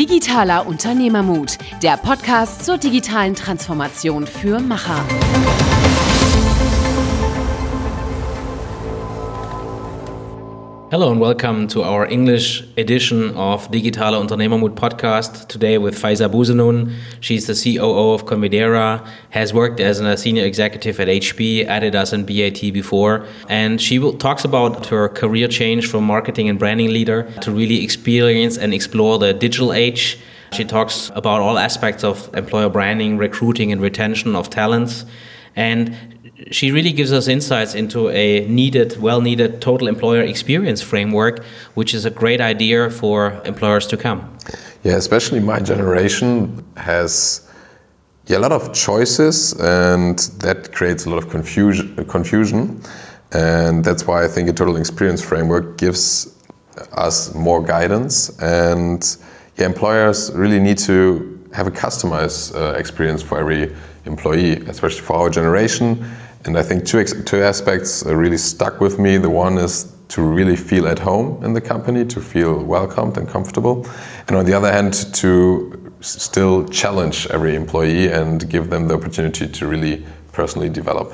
Digitaler Unternehmermut, der Podcast zur digitalen Transformation für Macher. Hello and welcome to our English edition of Digitale Unternehmermut podcast. Today with Faiza Bouzenoune. She's the COO of Convidera, has worked as a senior executive at HP, Adidas and BAT before, and she will, talks about her career change from marketing and branding leader to really experience and explore the digital age. She talks about all aspects of employer branding, recruiting and retention of talents. And she really gives us insights into a needed, well needed total employer experience framework, which is a great idea for employers to come. Yeah, especially my generation has yeah, a lot of choices, and that creates a lot of confusion. Confusion, and that's why I think a total experience framework gives us more guidance. And yeah, employers really need to have a customized uh, experience for every employee, especially for our generation. And I think two, two aspects really stuck with me. The one is to really feel at home in the company, to feel welcomed and comfortable. And on the other hand, to still challenge every employee and give them the opportunity to really personally develop.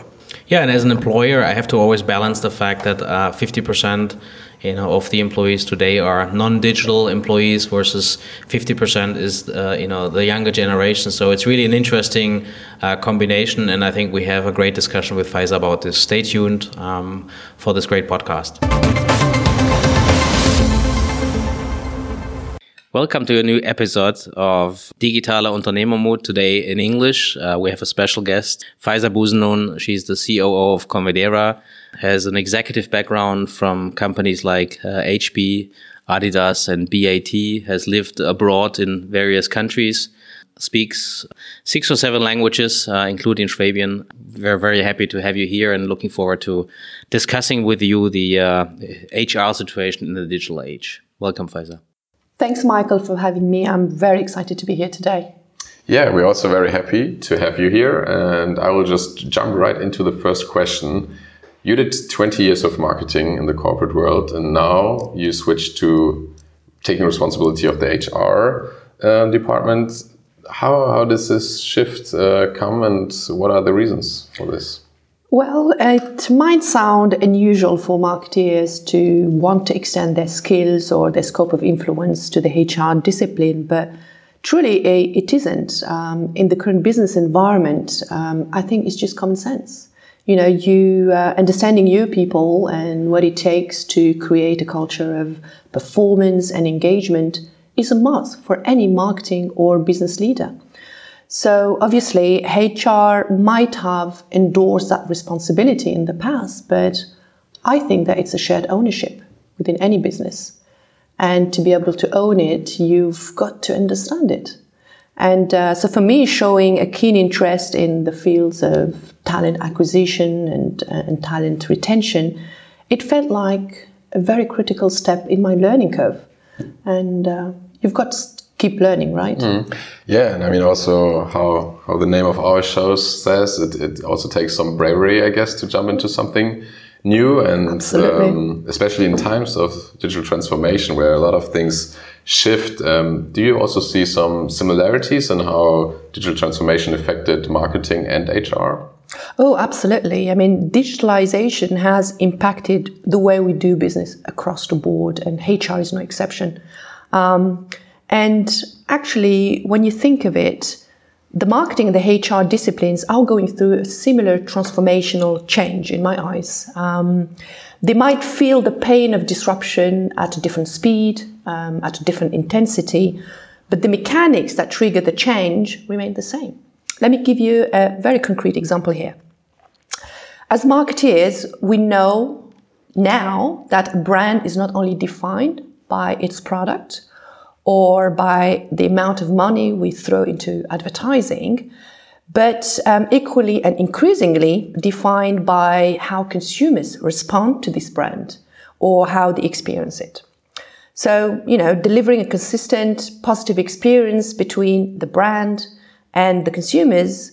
Yeah, and as an employer, I have to always balance the fact that uh, 50% you know, of the employees today are non-digital employees versus 50% is uh, you know the younger generation. So it's really an interesting uh, combination, and I think we have a great discussion with Faiza about this. Stay tuned um, for this great podcast. Welcome to a new episode of Digitale Unternehmermut. Today in English, uh, we have a special guest, Faiza Bouzenoune. She's the COO of Convidera, has an executive background from companies like uh, HP, Adidas, and BAT, has lived abroad in various countries, speaks six or seven languages, uh, including Schwabian. We're very happy to have you here and looking forward to discussing with you the HR uh, situation in the digital age. Welcome, Faiza. Thanks, Michael, for having me. I'm very excited to be here today. Yeah, we're also very happy to have you here. And I will just jump right into the first question. You did 20 years of marketing in the corporate world, and now you switched to taking responsibility of the HR uh, department. How, how does this shift uh, come, and what are the reasons for this? Well, it might sound unusual for marketeers to want to extend their skills or their scope of influence to the HR discipline, but truly eh, it isn't. Um, in the current business environment, um, I think it's just common sense. You know, you uh, understanding your people and what it takes to create a culture of performance and engagement is a must for any marketing or business leader. So obviously, HR might have endorsed that responsibility in the past, but I think that it's a shared ownership within any business. And to be able to own it, you've got to understand it. And uh, so for me, showing a keen interest in the fields of talent acquisition and, uh, and talent retention, it felt like a very critical step in my learning curve. And uh, you've got keep learning, right? Mm. Yeah, and I mean also how how the name of our show says it, it also takes some bravery, I guess, to jump into something new and um, especially in times of digital transformation where a lot of things shift. Um, do you also see some similarities in how digital transformation affected marketing and HR? Oh, absolutely. I mean, digitalization has impacted the way we do business across the board, and HR is no exception. Um, and actually, when you think of it, the marketing and the HR disciplines are going through a similar transformational change in my eyes. Um, they might feel the pain of disruption at a different speed, um, at a different intensity, but the mechanics that trigger the change remain the same. Let me give you a very concrete example here. As marketeers, we know now that a brand is not only defined by its product, or by the amount of money we throw into advertising, but um, equally and increasingly defined by how consumers respond to this brand or how they experience it. So, you know, delivering a consistent positive experience between the brand and the consumers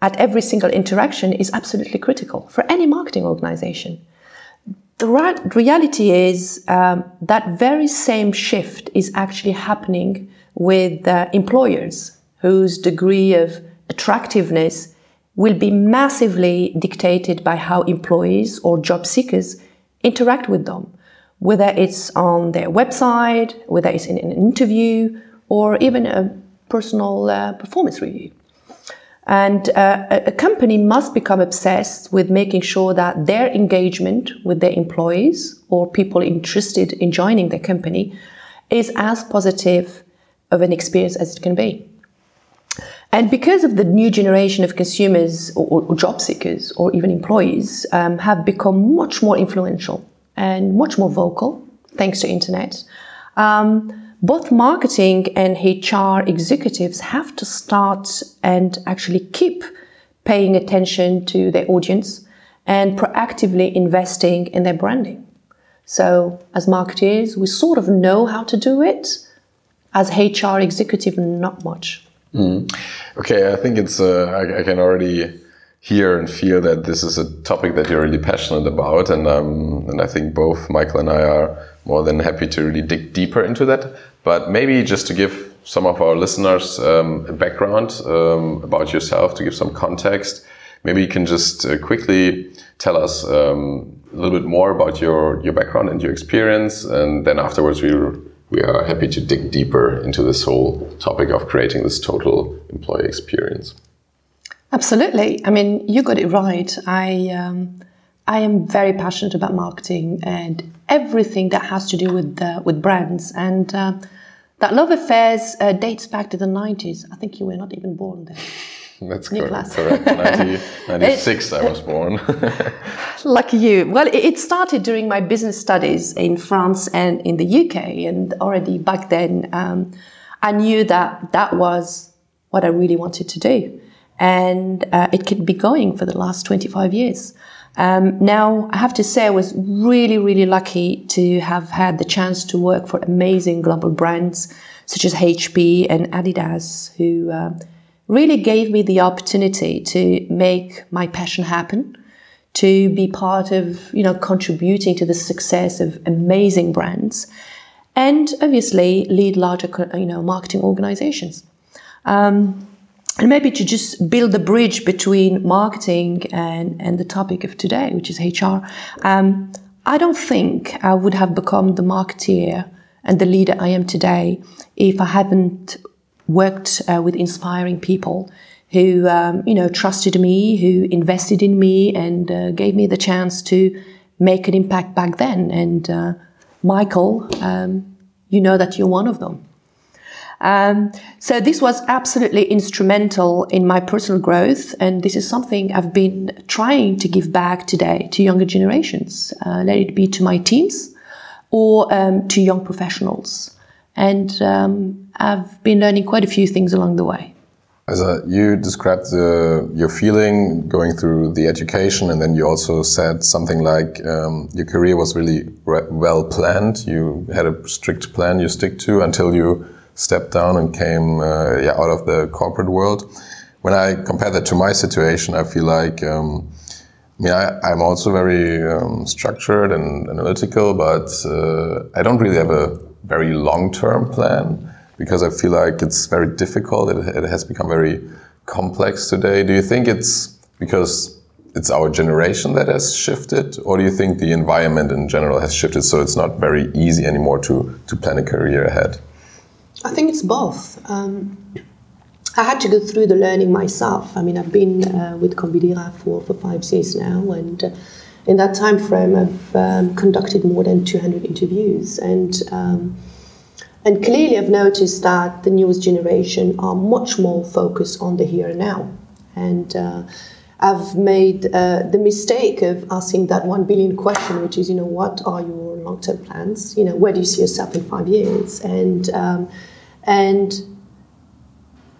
at every single interaction is absolutely critical for any marketing organization the reality is um, that very same shift is actually happening with uh, employers whose degree of attractiveness will be massively dictated by how employees or job seekers interact with them, whether it's on their website, whether it's in an interview, or even a personal uh, performance review. And uh, a company must become obsessed with making sure that their engagement with their employees or people interested in joining their company is as positive of an experience as it can be. And because of the new generation of consumers or, or job seekers or even employees um, have become much more influential and much more vocal thanks to internet, um, both marketing and HR executives have to start and actually keep paying attention to their audience and proactively investing in their branding. So, as marketers, we sort of know how to do it. As HR executive, not much. Mm. Okay, I think it's. Uh, I, I, can already hear and feel that this is a topic that you're really passionate about, and um, and I think both Michael and I are more than happy to really dig deeper into that. But maybe just to give some of our listeners um, a background um, about yourself, to give some context, maybe you can just uh, quickly tell us um, a little bit more about your your background and your experience, and then afterwards we we are happy to dig deeper into this whole topic of creating this total employee experience. Absolutely. I mean, you got it right. I um, I am very passionate about marketing and everything that has to do with uh, with brands. And uh, that love affairs uh, dates back to the nineties. I think you were not even born then. That's correct. correct. 90, 96, I was born. Lucky you. Well, it started during my business studies in France and in the UK. And already back then, um, I knew that that was what I really wanted to do. And uh, it could be going for the last 25 years. Um, now, I have to say, I was really, really lucky to have had the chance to work for amazing global brands such as HP and Adidas, who uh, really gave me the opportunity to make my passion happen, to be part of, you know, contributing to the success of amazing brands, and obviously lead larger, you know, marketing organizations. Um, and maybe to just build the bridge between marketing and, and the topic of today, which is HR. Um, I don't think I would have become the marketeer and the leader I am today if I hadn't worked uh, with inspiring people who, um, you know, trusted me, who invested in me, and uh, gave me the chance to make an impact back then. And uh, Michael, um, you know that you're one of them. Um, so this was absolutely instrumental in my personal growth, and this is something I've been trying to give back today to younger generations. Uh, let it be to my teams or um, to young professionals, and um, I've been learning quite a few things along the way. As a, you described the, your feeling going through the education, and then you also said something like um, your career was really well planned. You had a strict plan you stick to until you stepped down and came uh, yeah, out of the corporate world. When I compare that to my situation, I feel like um, mean I, am also very um, structured and analytical, but uh, I don't really have a very long-term plan because I feel like it's very difficult. It, it has become very complex today. Do you think it's because it's our generation that has shifted, or do you think the environment in general has shifted so it's not very easy anymore to, to plan a career ahead? I think it's both. Um, I had to go through the learning myself. I mean, I've been uh, with Convidera for, for five years now, and uh, in that time frame, I've um, conducted more than 200 interviews. And, um, and clearly, I've noticed that the newest generation are much more focused on the here and now. And uh, I've made uh, the mistake of asking that one billion question, which is, you know, what are your long-term plans? You know, where do you see yourself in five years? And um, and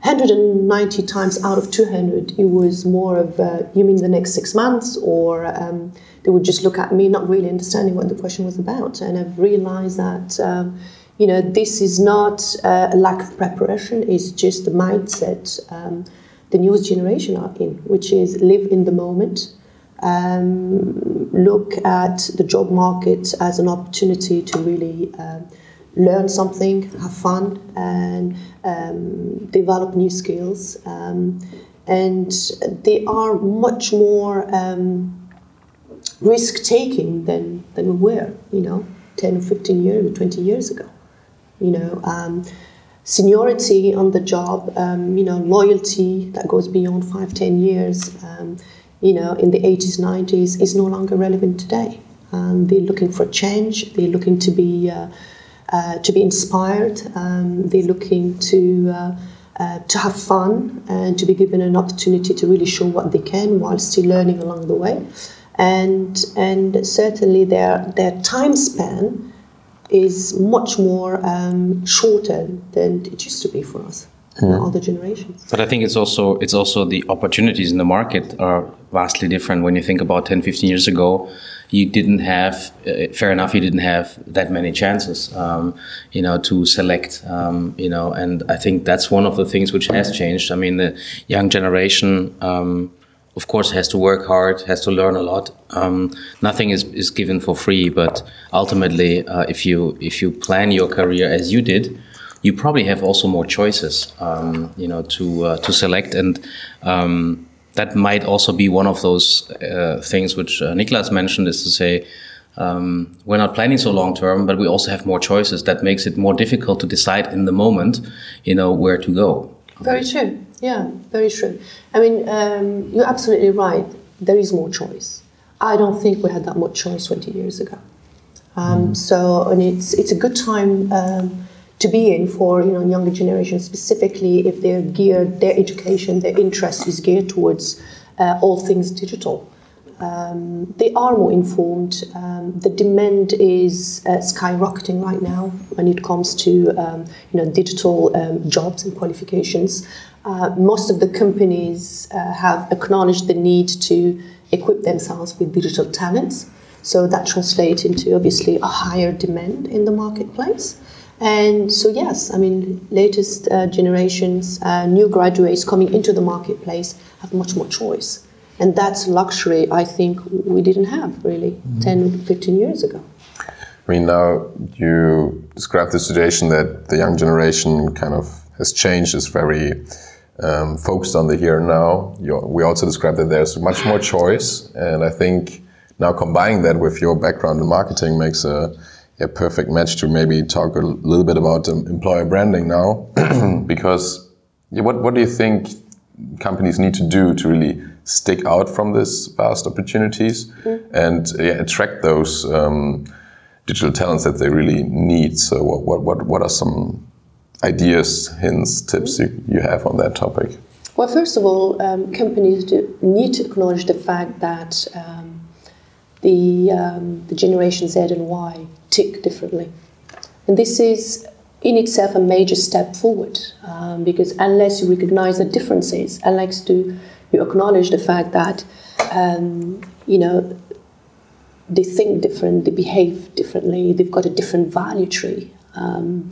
190 times out of 200, it was more of, uh, you mean the next six months? Or um, they would just look at me, not really understanding what the question was about. And I've realized that, um, you know, this is not uh, a lack of preparation, it's just the mindset um, the newest generation are in, which is live in the moment, um, look at the job market as an opportunity to really um, learn something, have fun, and um, develop new skills. Um, and they are much more um, risk taking than, than we were, you know, 10 or 15 years, 20 years ago. You know, um, seniority on the job, um, you know, loyalty that goes beyond five, 10 years, um, you know, in the 80s, 90s is no longer relevant today. Um, they're looking for change. They're looking to be uh, uh, to be inspired. Um, they're looking to uh, uh, to have fun and to be given an opportunity to really show what they can while still learning along the way. And and certainly their their time span is much more um, shorter than it used to be for us and other generations. But I think it's also it's also the opportunities in the market are vastly different when you think about 10, 15 years ago. You didn't have, uh, fair enough, you didn't have that many chances, um, you know, to select, um, you know, and I think that's one of the things which has changed. I mean, the young generation, um, of course, has to work hard, has to learn a lot. Um, nothing is, is given for free, but ultimately, uh, if you if you plan your career as you did, you probably have also more choices, um, you know, to uh, to select, and um, that might also be one of those uh, things which uh, Niklas mentioned is to say. Um, we're not planning so long term, but we also have more choices. That makes it more difficult to decide in the moment, you know, where to go. Very true. Yeah, very true. I mean, um, you're absolutely right. There is more choice. I don't think we had that much choice 20 years ago. Um, So, and it's it's a good time um, to be in for you know younger generations, specifically if they're geared, their education, their interest is geared towards uh, all things digital. Um, they are more informed. Um, the demand is uh, skyrocketing right now when it comes to um, you know digital um, jobs and qualifications. Uh, most of the companies uh, have acknowledged the need to equip themselves with digital talents. So that translates into obviously a higher demand in the marketplace. And so, yes, I mean, latest uh, generations, uh, new graduates coming into the marketplace have much more choice. And that's luxury I think we didn't have really 10, 15 years ago. I mean, now you describe the situation that the young generation kind of has changed, is very um, focused on the here and now. You, we also described that there's much more choice, and I think now combining that with your background in marketing makes a, a perfect match to maybe talk a little bit about um, employer branding now, because yeah, what what do you think companies need to do to really stick out from this vast opportunities and yeah, attract those um, digital talents that they really need? So what what what, what are some ideas, hints, tips you, you have on that topic? Well, first of all, um, companies do need to acknowledge the fact that um, the, um, the Generation Z and Y tick differently. And this is in itself a major step forward um, because unless you recognize the differences, unless to, you acknowledge the fact that, um, you know, they think different, they behave differently, they've got a different value tree. Um,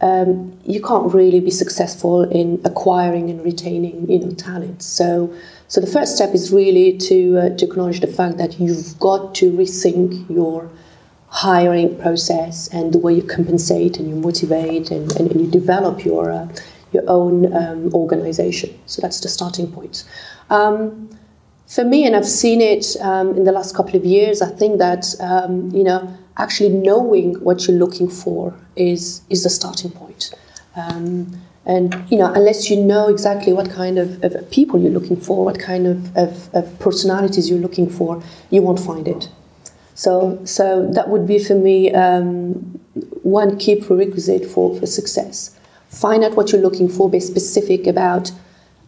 um, you can't really be successful in acquiring and retaining, you know, talent. So, so the first step is really to uh, to acknowledge the fact that you've got to rethink your hiring process and the way you compensate and you motivate and, and, and you develop your uh, your own um, organization. So that's the starting point. Um, for me, and I've seen it um, in the last couple of years, I think that um, you know actually knowing what you're looking for is is the starting point. Um, and you know, unless you know exactly what kind of, of people you're looking for, what kind of, of, of personalities you're looking for, you won't find it. So, so that would be for me um, one key prerequisite for, for success. Find out what you're looking for, be specific about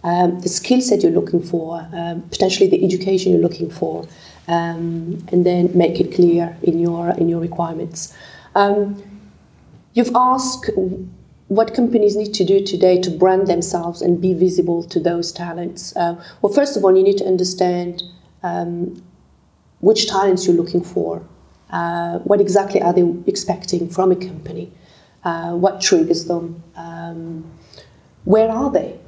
um, the skill set you're looking for, um, potentially the education you're looking for, um, and then make it clear in your in your requirements. Um, you've asked what companies need to do today to brand themselves and be visible to those talents. Uh, well, first of all, you need to understand um, which talents you're looking for. Uh, what exactly are they expecting from a company? Uh, what triggers them? Um, where are they?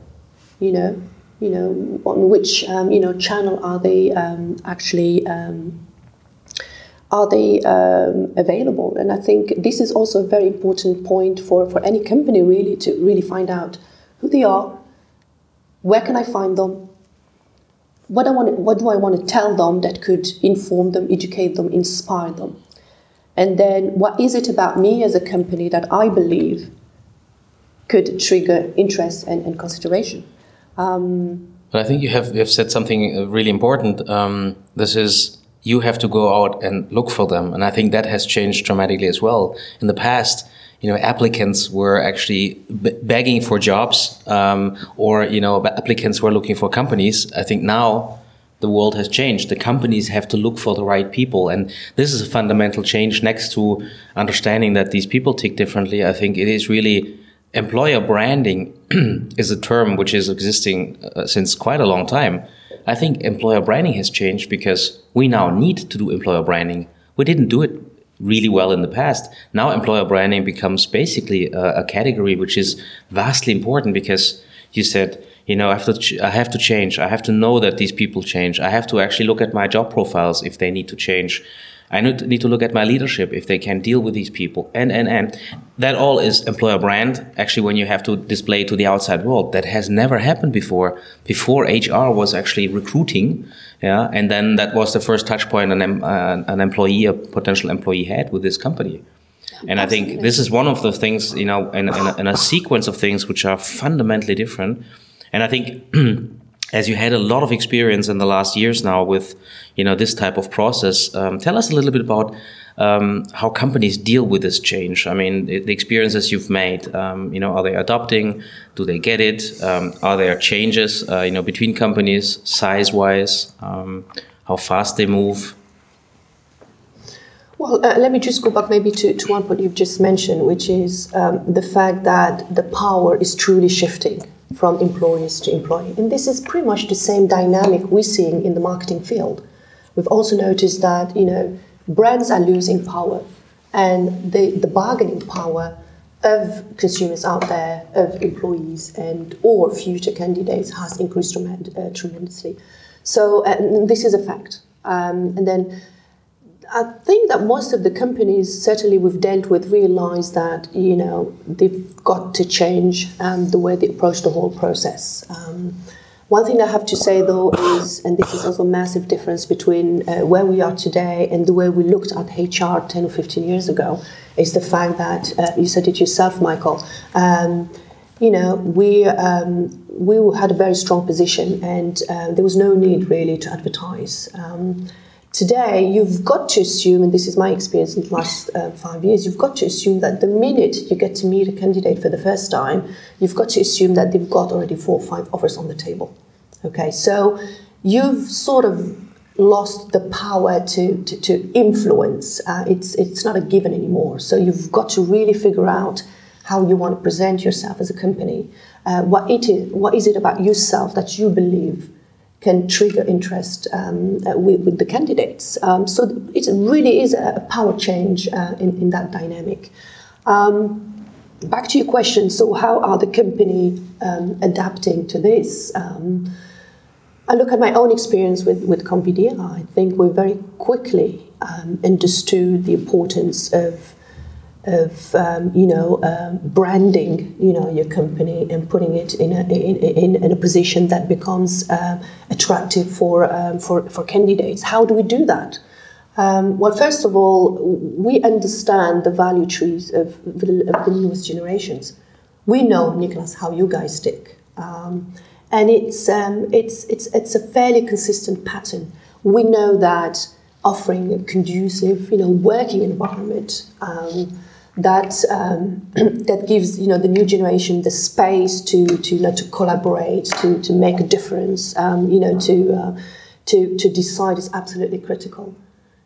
You know, you know, on which um, you know channel are they um, actually um, are they um, available? And I think this is also a very important point for, for any company really to really find out who they are, where can I find them, what I want, what do I want to tell them that could inform them, educate them, inspire them, and then what is it about me as a company that I believe could trigger interest and, and consideration. Um, but I think you have you have said something uh, really important. Um, this is you have to go out and look for them. And I think that has changed dramatically as well. In the past, you know, applicants were actually begging for jobs, um, or you know, applicants were looking for companies. I think now the world has changed. The companies have to look for the right people, and this is a fundamental change. Next to understanding that these people tick differently, I think it is really employer branding is a term which is existing uh, since quite a long time. I think employer branding has changed because we now need to do employer branding. We didn't do it really well in the past. Now employer branding becomes basically a, a category which is vastly important because you said, you know, I have, to I have to change. I have to know that these people change. I have to actually look at my job profiles if they need to change. I need to look at my leadership if they can deal with these people. And, and, and that all is employer brand. Actually, when you have to display to the outside world, that has never happened before. Before HR was actually recruiting. Yeah. And then that was the first touch point an, uh, an employee, a potential employee had with this company. And I think this is one of the things, you know, in, in, a, in a sequence of things which are fundamentally different. And I think as you had a lot of experience in the last years now with you know this type of process um, tell us a little bit about um, how companies deal with this change. I mean the, the experiences you've made um, you know are they adopting? Do they get it? Um, are there changes uh, you know between companies size wise um, how fast they move? Well, uh, let me just go back maybe to, to one point you've just mentioned, which is um, the fact that the power is truly shifting from employees to employee. And this is pretty much the same dynamic we're seeing in the marketing field. We've also noticed that, you know, brands are losing power and the, the bargaining power of consumers out there, of employees and or future candidates has increased uh, tremendously. So uh, this is a fact. Um, and then I think that most of the companies, certainly we've dealt with, realize that you know they've got to change um, the way they approach the whole process. Um, one thing I have to say though is, and this is also a massive difference between uh, where we are today and the way we looked at HR 10 or 15 years ago, is the fact that uh, you said it yourself, Michael. Um, you know, we um, we had a very strong position, and uh, there was no need really to advertise. Um, Today, you've got to assume, and this is my experience in the last uh, five years, you've got to assume that the minute you get to meet a candidate for the first time, you've got to assume that they've got already four or five offers on the table. Okay, so you've sort of lost the power to, to, to influence. Uh, it's, it's not a given anymore. So you've got to really figure out how you want to present yourself as a company. Uh, what, it is, what is it about yourself that you believe can trigger interest um, uh, with, with, the candidates. Um, so it really is a power change uh, in, in that dynamic. Um, back to your question, so how are the company um, adapting to this? Um, I look at my own experience with, with Convidera. I think we very quickly um, understood the importance of of um, you know um, branding you know your company and putting it in a in, in, a position that becomes uh, attractive for um, for for candidates. How do we do that? Um, well, first of all, we understand the value trees of the, of the newest generations. We know, Nicholas, how you guys stick, um, and it's it's it's it's a fairly consistent pattern. We know that offering a conducive, you know, working environment that um, that gives you know the new generation the space to to you know to collaborate to to make a difference um, you know to uh, to to decide is absolutely critical.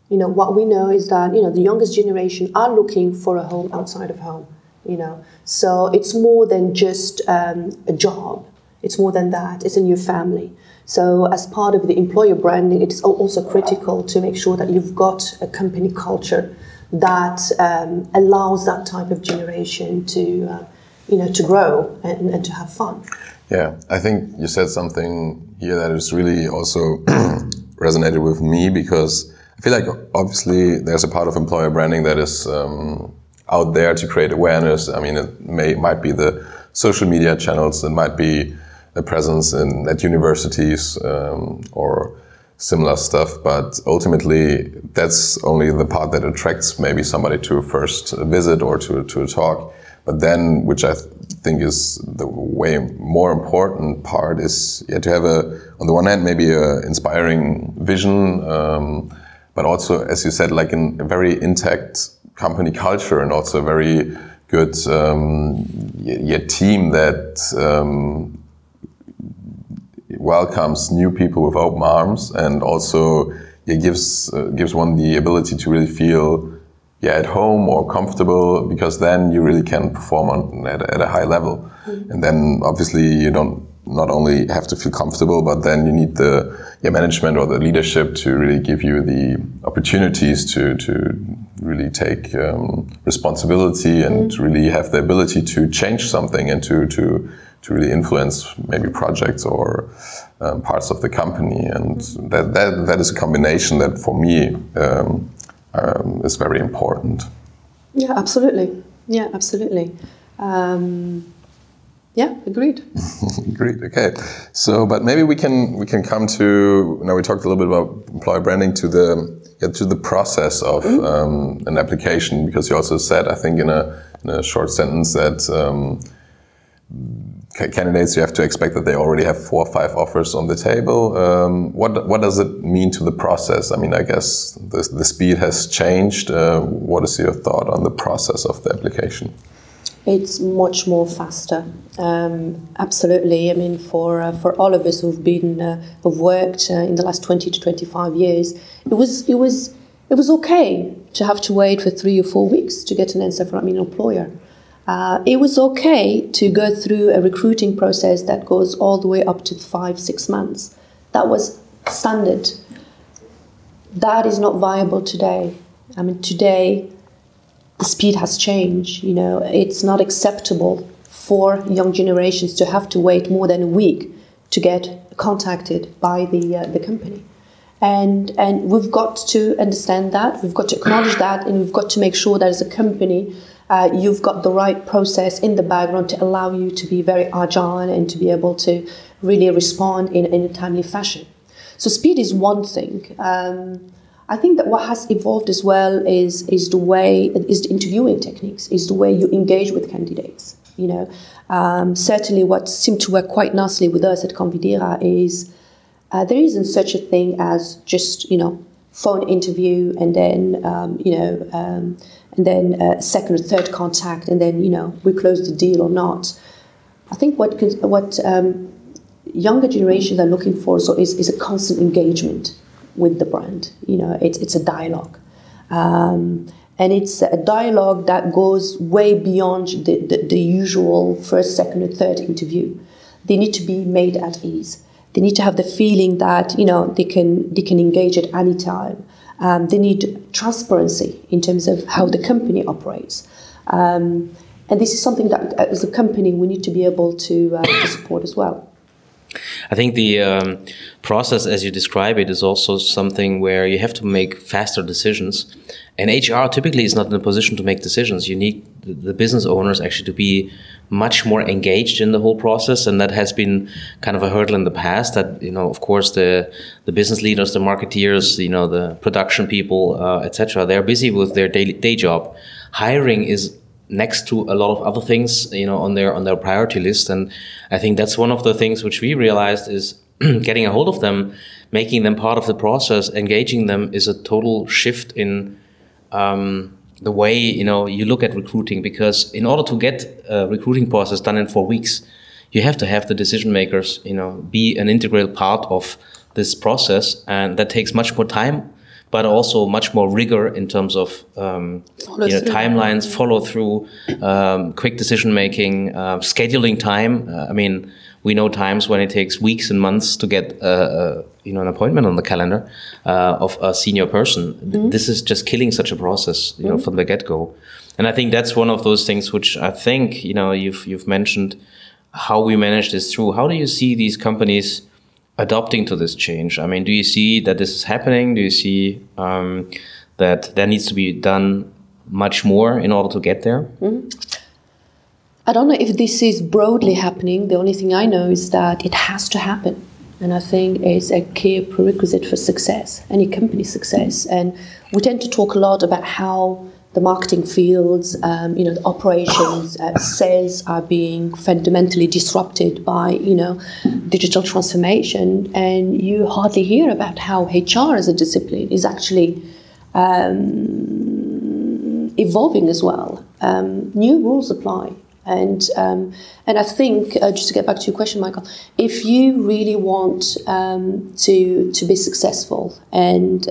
You know what we know is that you know the youngest generation are looking for a home outside of home you know. So it's more than just um, a job. It's more than that. It's a new family. So as part of the employer branding it is also critical to make sure that you've got a company culture that um, allows that type of generation to, uh, you know, to grow and, and, to have fun. Yeah, I think you said something here that is really also resonated with me because I feel like obviously there's a part of employer branding that is um, out there to create awareness. I mean, it may might be the social media channels, it might be a presence in at universities um, or similar stuff. But ultimately, that's only the part that attracts maybe somebody to a first visit or to to a talk. But then, which I th think is the way more important part, is yeah, to have a on the one hand maybe a inspiring vision. Um, but also, as you said, like in a very intact company culture and also a very good um, team that um, welcomes new people with open arms and also it gives uh, gives one the ability to really feel yeah at home or comfortable because then you really can perform on at, at a high level mm-hmm. and then obviously you don't not only have to feel comfortable, but then you need the yeah, management or the leadership to really give you the opportunities to to really take um, responsibility and mm. really have the ability to change something and to to to really influence maybe projects or um, parts of the company. And that, that that is a combination that for me um, um is very important. Yeah, absolutely. Yeah, absolutely. Um, yeah, agreed. agreed. Okay, so but maybe we can we can come to now we talked a little bit about employer branding to the yeah, to the process of mm. um, an application because you also said I think in a in a short sentence that. Candidates you have to expect that they already have four or five offers on the table. Um, what what does it mean to the process? I mean, I guess the, the speed has changed. Uh, what is your thought on the process of the application? It's much more faster. Um, absolutely. I mean, for uh, for all of us who've been uh, who've worked uh, in the last twenty to twenty five years, it was it was it was okay to have to wait for three or four weeks to get an answer from an employer. Uh, it was okay to go through a recruiting process that goes all the way up to five six months. That was standard. That is not viable today. I mean, today the speed has changed. You know, it's not acceptable for young generations to have to wait more than a week to get contacted by the uh, the company. And, and we've got to understand that, we've got to acknowledge that, and we've got to make sure that as a company, uh, you've got the right process in the background to allow you to be very agile and to be able to really respond in, in a timely fashion. So, speed is one thing. Um, I think that what has evolved as well is is the way is the interviewing techniques, is the way you engage with candidates. You know, um, certainly what seemed to work quite nicely with us at Convidera is uh, there isn't such a thing as just you know phone interview and then um, you know um, and then a second or third contact and then you know we close the deal or not. I think what what um, younger generations are looking for so is, is a constant engagement with the brand. You know, it's it's a dialogue. Um, and it's a dialogue that goes way beyond the, the, the, usual first, second, or third interview. They need to be made at ease. They need to have the feeling that you know they can they can engage at any time. Um, they need transparency in terms of how the company operates. Um, and this is something that, as a company, we need to be able to, uh, to support as well. I think the um, process, as you describe it, is also something where you have to make faster decisions. And HR typically is not in a position to make decisions. You need the business owners actually to be much more engaged in the whole process, and that has been kind of a hurdle in the past. That you know, of course, the the business leaders, the marketeers, you know, the production people, uh, etc. They're busy with their day job. Hiring is next to a lot of other things, you know, on their on their priority list. And I think that's one of the things which we realized is getting a hold of them, making them part of the process, engaging them is a total shift in um, the way you know you look at recruiting. Because in order to get a recruiting process done in four weeks, you have to have the decision makers, you know, be an integral part of this process, and that takes much more time but also much more rigor in terms of um, you know, timelines, follow through, um, quick decision making, uh, scheduling time. Uh, I mean, we know times when it takes weeks and months to get uh, uh you know an appointment on the calendar uh, of a senior person. Mm-hmm. This is just killing such a process, you know, mm-hmm. from the get go. And I think that's one of those things which I think you know you've you've mentioned how we manage this through. How do you see these companies adopting to this change? I mean, do you see that this is happening? Do you see um, that there needs to be done much more in order to get there? Mm-hmm. I don't know if this is broadly happening. The only thing I know is that it has to happen. And I think it's a key prerequisite for success, any company success. And we tend to talk a lot about how the marketing fields, um, you know, the operations, uh, sales are being fundamentally disrupted by, you know, digital transformation, and you hardly hear about how HR as a discipline is actually um, evolving as well. Um, new rules apply. And um, and I think uh, just to get back to your question, Michael, if you really want um, to to be successful and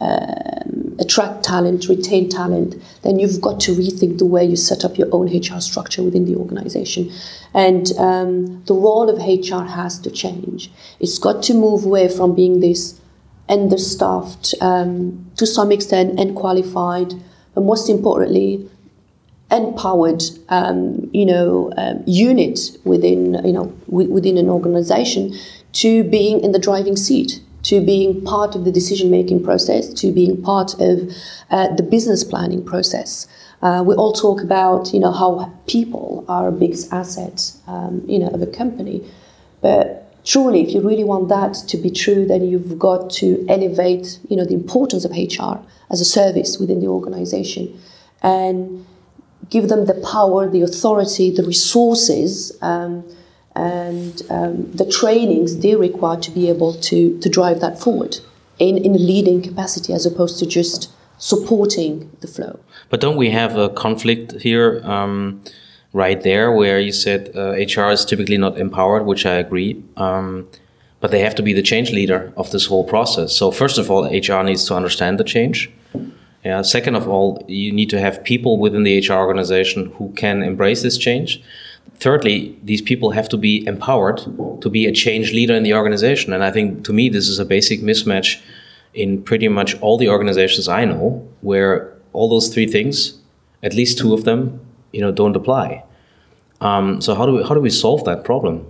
um, attract talent, retain talent, then you've got to rethink the way you set up your own HR structure within the organization. And um, the role of HR has to change. It's got to move away from being this understaffed, um, to some extent, unqualified, but most importantly, empowered, um, you know, um, unit within, you know, w- within an organization to being in the driving seat to being part of the decision making process, to being part of uh, the business planning process. Uh, we all talk about you know how people are a biggest asset um, you know of a company, but truly, if you really want that to be true, then you've got to elevate you know the importance of HR as a service within the organization, and give them the power, the authority, the resources. Um, and um, the trainings they require to be able to, to drive that forward in, in a leading capacity as opposed to just supporting the flow. But don't we have a conflict here um, right there where you said uh, HR is typically not empowered, which I agree. Um, but they have to be the change leader of this whole process. So first of all, HR needs to understand the change. Yeah. Second of all, you need to have people within the HR organization who can embrace this change thirdly, these people have to be empowered to be a change leader in the organization. And I think to me, this is a basic mismatch in pretty much all the organizations I know, where all those three things, at least two of them, you know, don't apply. Um, so how do we how do we solve that problem?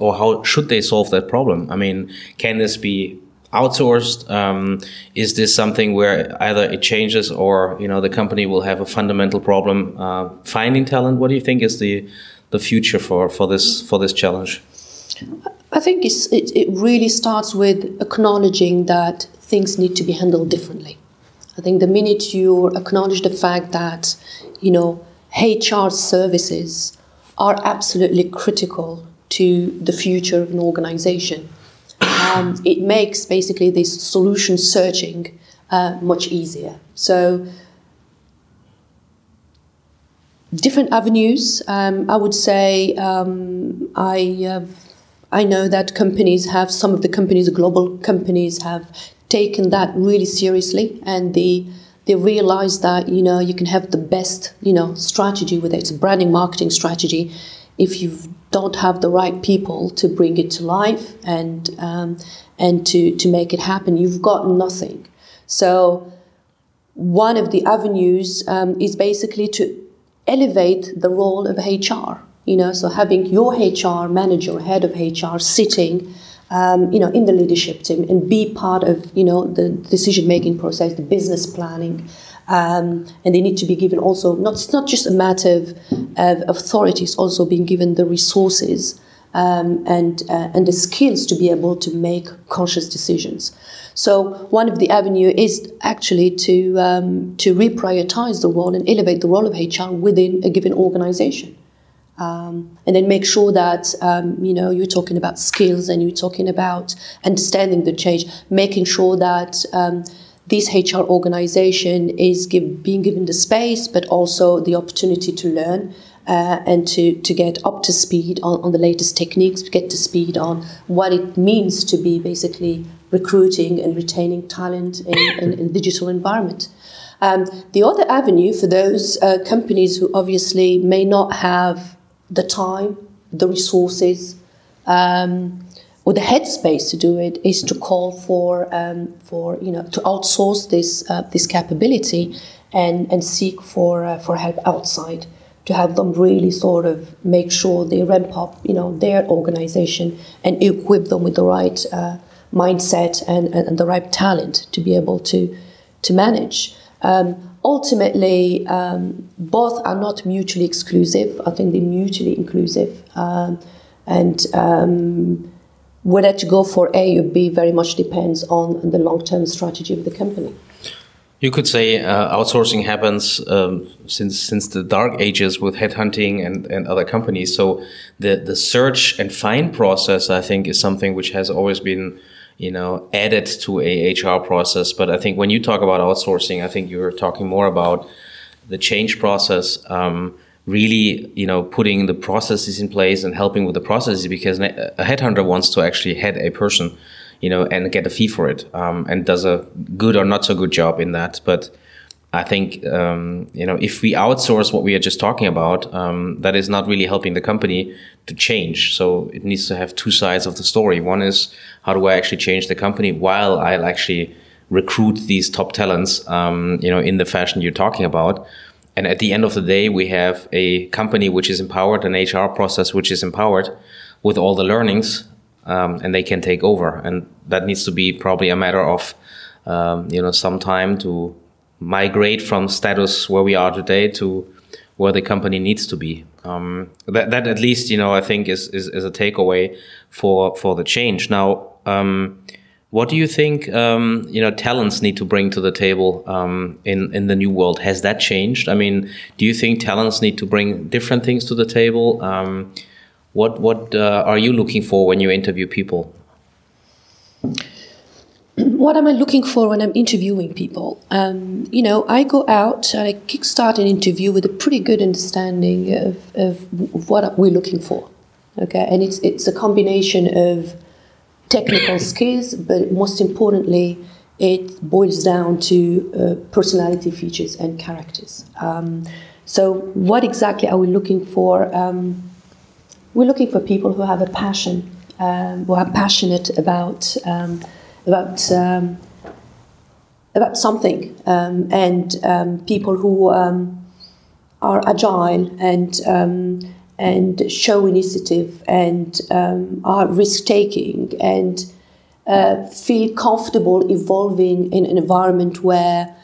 Or how should they solve that problem? I mean, can this be outsourced? Um, is this something where either it changes or you know the company will have a fundamental problem uh, finding talent? What do you think is the the future for, for this for this challenge? I think it, it really starts with acknowledging that things need to be handled differently. I think the minute you acknowledge the fact that you know HR services are absolutely critical to the future of an organization um, it makes basically this solution searching uh, much easier. So, different avenues. Um, I would say um, I have, I know that companies have some of the companies, global companies, have taken that really seriously, and they they realize that you know you can have the best you know strategy whether. It's a branding marketing strategy if you don't have the right people to bring it to life and um, and to to make it happen, you've got nothing. So one of the avenues um, is basically to elevate the role of HR. You know, so having your HR manager, head of HR, sitting. Um, you know, in the leadership team and be part of, you know, the decision making process, the business planning, um, and they need to be given also not it's not just a matter of, of authorities also being given the resources um, and uh, and the skills to be able to make conscious decisions. So one of the avenue is actually to um, to reprioritize the role and elevate the role of HR within a given organization. Um, and then make sure that um, you know you're talking about skills and you're talking about understanding the change, making sure that um, this HR organization is give, being given the space, but also the opportunity to learn uh, and to, to get up to speed on, on the latest techniques, get to speed on what it means to be basically recruiting and retaining talent in, in, in digital environment. Um, the other avenue for those uh, companies who obviously may not have the time, the resources, um, or the headspace to do it is to call for um, for you know to outsource this uh, this capability and and seek for uh, for help outside. to have them really sort of make sure they ramp up, you know, their organization and equip them with the right uh, mindset and, and, and, the right talent to be able to to manage. Um, ultimately, um, both are not mutually exclusive. I think they're mutually inclusive, um, and um, whether to go for A or B very much depends on the long term strategy of the company. You could say uh, outsourcing happens um, since since the dark ages with headhunting and, and other companies. So the the search and find process, I think, is something which has always been you know added to a HR process. But I think when you talk about outsourcing, I think you're talking more about the change process. Um, really you know putting the processes in place and helping with the processes because a headhunter wants to actually head a person you know and get a fee for it um, and does a good or not so good job in that but I think um, you know if we outsource what we are just talking about, um, that is not really helping the company to change. So it needs to have two sides of the story. One is how do I actually change the company while I'll actually recruit these top talents, um, you know, in the fashion you're talking about. And at the end of the day, we have a company which is empowered, an HR process which is empowered with all the learnings, um, and they can take over. And that needs to be probably a matter of, um, you know, some time to migrate from status where we are today to where the company needs to be. Um, that, that at least, you know, I think is, is, is a takeaway for, for the change. Now, um, what do you think um, you know talents need to bring to the table um, in in the new world? Has that changed? I mean, do you think talents need to bring different things to the table? Um, what what uh, are you looking for when you interview people? What am I looking for when I'm interviewing people? Um, you know, I go out, I kickstart an interview with a pretty good understanding of, of what we're looking for. Okay, and it's it's a combination of technical skills, but most importantly, it boils down to uh, personality features and characters. Um, so, what exactly are we looking for? Um, we're looking for people who have a passion, um, who are passionate about um, about um, about something, um, and people who are agile and and show initiative and um, are risk taking and uh, feel comfortable evolving in an environment where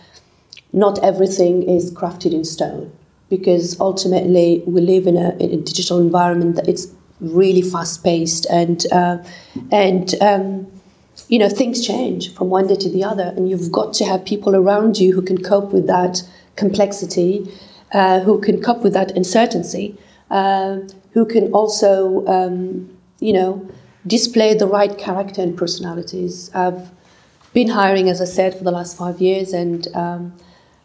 not everything is crafted in stone. Because ultimately we live in a, in a digital environment that it's really fast paced and uh, and um, you know things change from one day to the other. And you've got to have people around you who can cope with that complexity uh, who can cope with that uncertainty uh, who can also, um, you know, display the right character and personalities. I've been hiring, as I said, for the last five years, and um,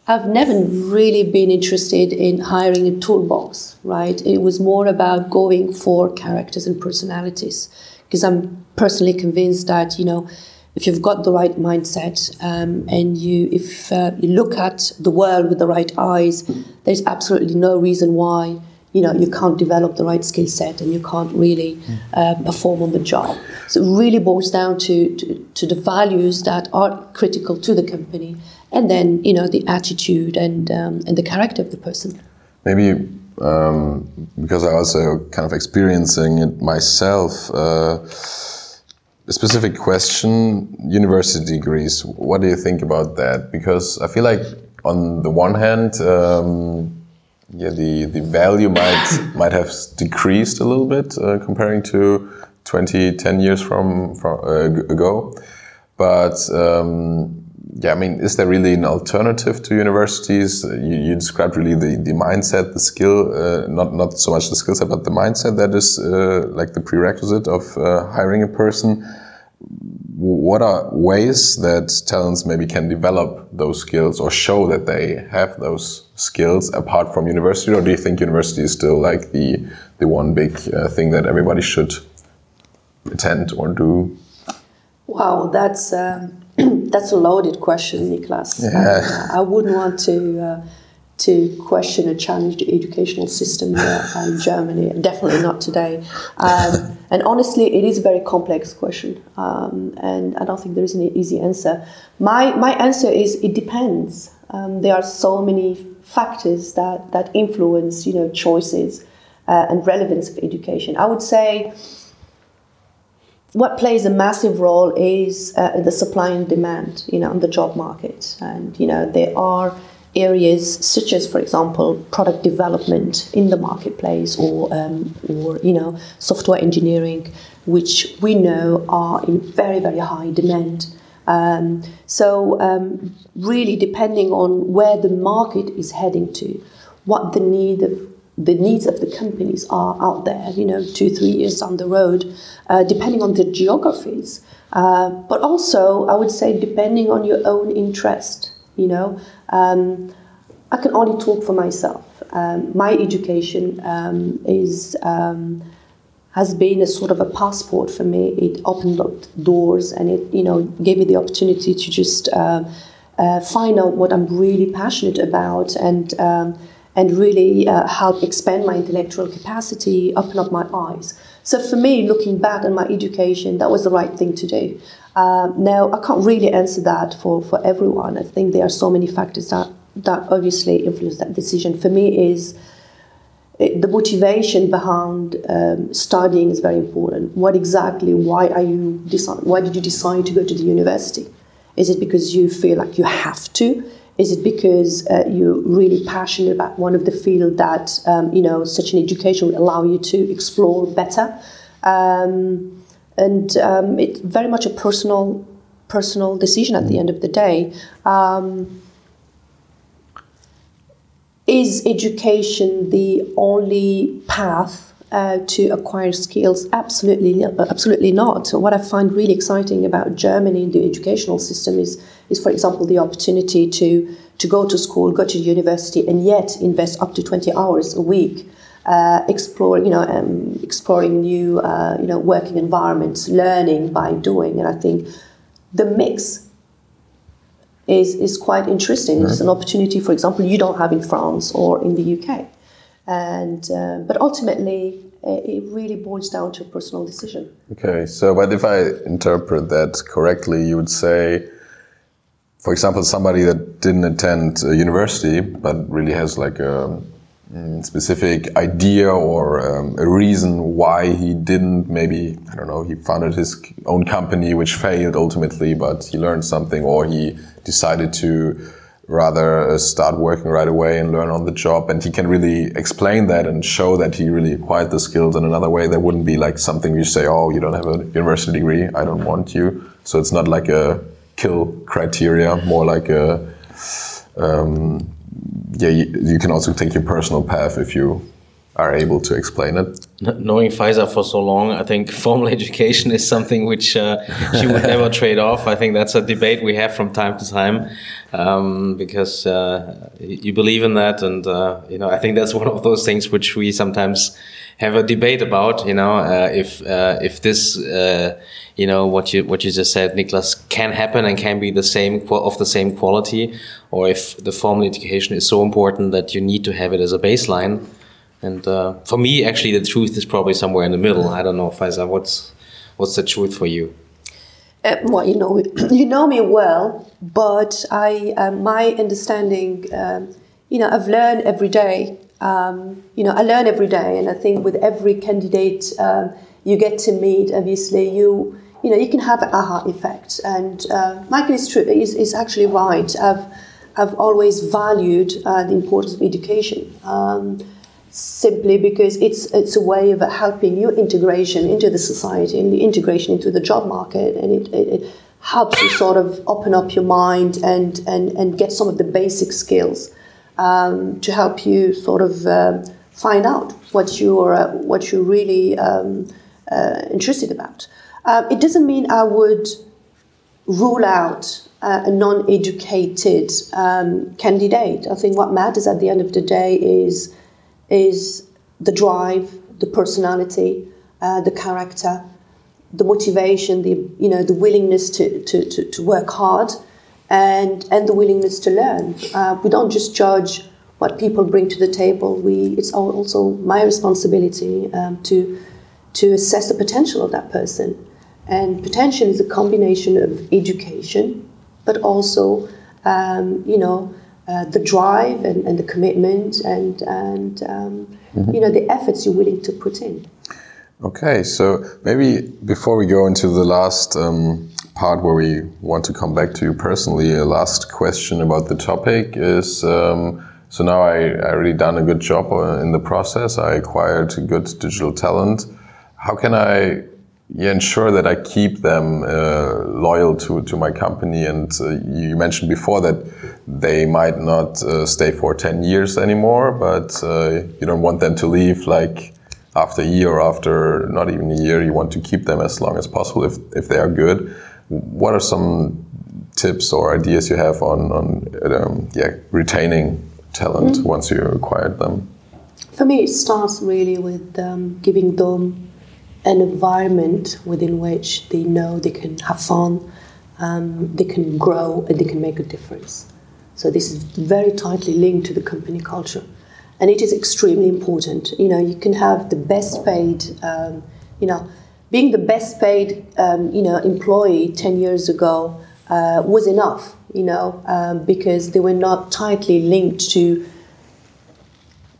I've never really been interested in hiring a toolbox, right? It was more about going for characters and personalities because I'm personally convinced that, you know, if you've got the right mindset um, and you if uh, you look at the world with the right eyes, there's absolutely no reason why you know you can't develop the right skill set and you can't really uh, perform on the job. So it really boils down to, to, to the values that are critical to the company, and then you know the attitude and um, and the character of the person. Maybe um, because I also kind of experiencing it myself. Uh, a specific question: university degrees. What do you think about that? Because I feel like on the one hand. Um, yeah, the, the value might might have decreased a little bit uh, comparing to 20, 10 years from, from uh, ago. But um, yeah, I mean, is there really an alternative to universities? You, you described really the, the mindset, the skill, uh, not not so much the skill set, but the mindset that is uh, like the prerequisite of uh, hiring a person what are ways that talents maybe can develop those skills or show that they have those skills apart from university? Or do you think university is still like the the one big uh, thing that everybody should attend or do? Wow that's um, that's a loaded question niklas yeah. uh, i wouldn't want to uh, to question and challenge the educational system here in Germany. Definitely not today. Um, and honestly, it is a very complex question, um, and I don't think there is an easy answer. My my answer is it depends. Um, there are so many factors that, that influence, you know, choices uh, and relevance of education. I would say what plays a massive role is uh, the supply and demand, you know, on the job market. And, you know, there are areas such as, for example, product development in the marketplace or, um, or you know, software engineering, which we know are in very, very high demand. Um, so, um, really, depending on where the market is heading to, what the need of the needs of the companies are out there, you know, two, three years down the road, uh, depending on the geographies. Uh, but also, I would say, depending on your own interest, you know. Um, I can only talk for myself. Um, my education um, is um, has been a sort of a passport for me. It opened up doors and it, you know, gave me the opportunity to just uh, uh, find out what I'm really passionate about and um, and really uh, help expand my intellectual capacity, open up my eyes. So for me, looking back on my education, that was the right thing to do. Uh, now, I can't really answer that for, for everyone. I think there are so many factors that, that obviously influence that decision. For me, is it, the motivation behind um, studying is very important. What exactly? Why are you decide, Why did you decide to go to the university? Is it because you feel like you have to? Is it because uh, you're really passionate about one of the field that um, you know such an education will allow you to explore better? Um, and um, it's very much a personal personal decision at the end of the day. Um, is education the only path uh, to acquire skills? Absolutely, absolutely not. What I find really exciting about Germany, and the educational system, is, is for example, the opportunity to, to go to school, go to university, and yet invest up to 20 hours a week. Uh, explore, you know, um, exploring new, uh, you know, working environments, learning by doing, and I think the mix is is quite interesting. It's an opportunity, for example, you don't have in France or in the UK. And uh, but ultimately, it really boils down to a personal decision. Okay, so but if I interpret that correctly, you would say, for example, somebody that didn't attend a university but really has like a specific idea or um, a reason why he didn't maybe i don't know he founded his own company which failed ultimately but he learned something or he decided to rather uh, start working right away and learn on the job. And he can really explain that and show that he really acquired the skills in another way. There wouldn't be like something you say, oh, you don't have a university degree, I don't want you. So it's not like a kill criteria, more like a, um, yeah, you, you can also take your personal path if you are able to explain it. Knowing Faiza for so long, I think formal education is something which uh, she would never trade off. I think that's a debate we have from time to time um, because uh, you believe in that, and uh, you know I think that's one of those things which we sometimes have a debate about. You know, uh, if uh, if this uh, you know what you what you just said, Niklas, can happen and can be the same of the same quality, or if the formal education is so important that you need to have it as a baseline and uh, for me, actually, the truth is probably somewhere in the middle. I don't know, Faiza, what's what's the truth for you? Uh, well, you know, you know me well, but I, uh, my understanding, um, you know, I've learned every day. Um, you know, I learn every day, and I think with every candidate um, you get to meet, obviously, you, you know, you can have an aha effect. And uh, Michael is true; is, is actually right. I've, I've always valued uh, the importance of education. Um, simply because it's it's a way of helping your integration into the society and the integration into the job market and it, it, it helps you sort of open up your mind and and, and get some of the basic skills um, to help you sort of um, find out what you're uh, what you're really um, uh, interested about. Uh, it doesn't mean I would rule out uh, a non-educated um, candidate. I think what matters at the end of the day is is the drive, the personality, uh, the character, the motivation, the you know the willingness to, to, to, to work hard, and and the willingness to learn. Uh, we don't just judge what people bring to the table. We it's also my responsibility um, to to assess the potential of that person. And potential is a combination of education, but also um, you know uh, the drive and, and, the commitment and, and um, mm-hmm. you know, the efforts you're willing to put in. Okay, so maybe before we go into the last um, part where we want to come back to you personally, a last question about the topic is um, so now I, I really done a good job uh, in the process. I acquired good digital talent. How can I ensure that I keep them uh, loyal to, to my company? And uh, you mentioned before that they might not uh, stay for 10 years anymore, but uh, you don't want them to leave like after a year or after not even a year. You want to keep them as long as possible if, if they are good. What are some tips or ideas you have on, on um, yeah, retaining talent mm once you acquired them? For me, it starts really with um, giving them an environment within which they know they can have fun, um, they can grow, and they can make a difference. So this is very tightly linked to the company culture, and it is extremely important. You know, you can have the best paid, um, you know, being the best paid, um, you know, employee ten years ago uh, was enough. You know, um, because they were not tightly linked to